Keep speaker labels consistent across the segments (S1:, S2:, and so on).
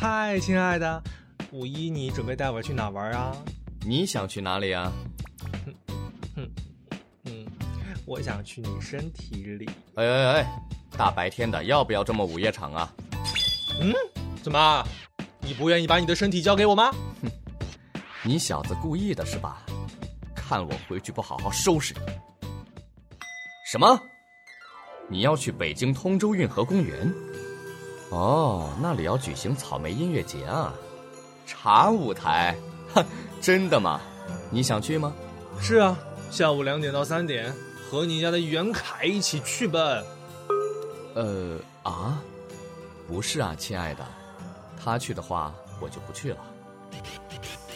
S1: 嗨，亲爱的，五一你准备带我去哪玩啊？
S2: 你想去哪里啊？
S1: 哼哼嗯，我想去你身体里。
S2: 哎哎哎，大白天的，要不要这么午夜场啊？
S1: 嗯，怎么？你不愿意把你的身体交给我吗？
S2: 哼，你小子故意的是吧？看我回去不好好收拾你！什么？你要去北京通州运河公园？哦，那里要举行草莓音乐节啊，茶舞台，哼，真的吗？你想去吗？
S1: 是啊，下午两点到三点，和你家的袁凯一起去吧。
S2: 呃啊，不是啊，亲爱的，他去的话，我就不去了。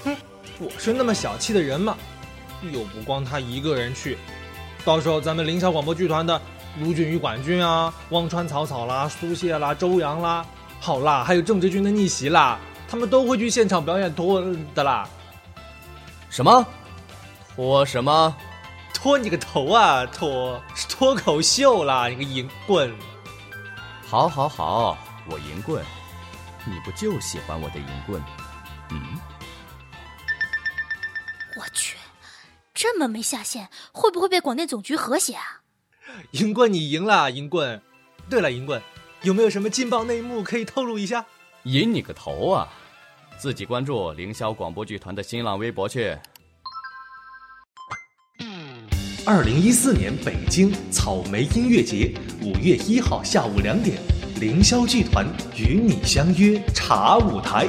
S1: 哼，我是那么小气的人吗？又不光他一个人去，到时候咱们凌霄广播剧团的。卢俊与管军啊，汪川草草啦，苏谢啦，周扬啦，好啦，还有郑哲君的逆袭啦，他们都会去现场表演脱的啦。
S2: 什么？脱什么？
S1: 脱你个头啊！脱是脱口秀啦！你个淫棍！
S2: 好，好，好，我淫棍，你不就喜欢我的淫棍？嗯。
S3: 我去，这么没下限，会不会被广电总局和谐啊？
S1: 银棍，你赢了，银棍。对了，银棍，有没有什么劲爆内幕可以透露一下？
S2: 赢你个头啊！自己关注凌霄广播剧团的新浪微博去。
S4: 二零一四年北京草莓音乐节，五月一号下午两点，凌霄剧团与你相约茶舞台。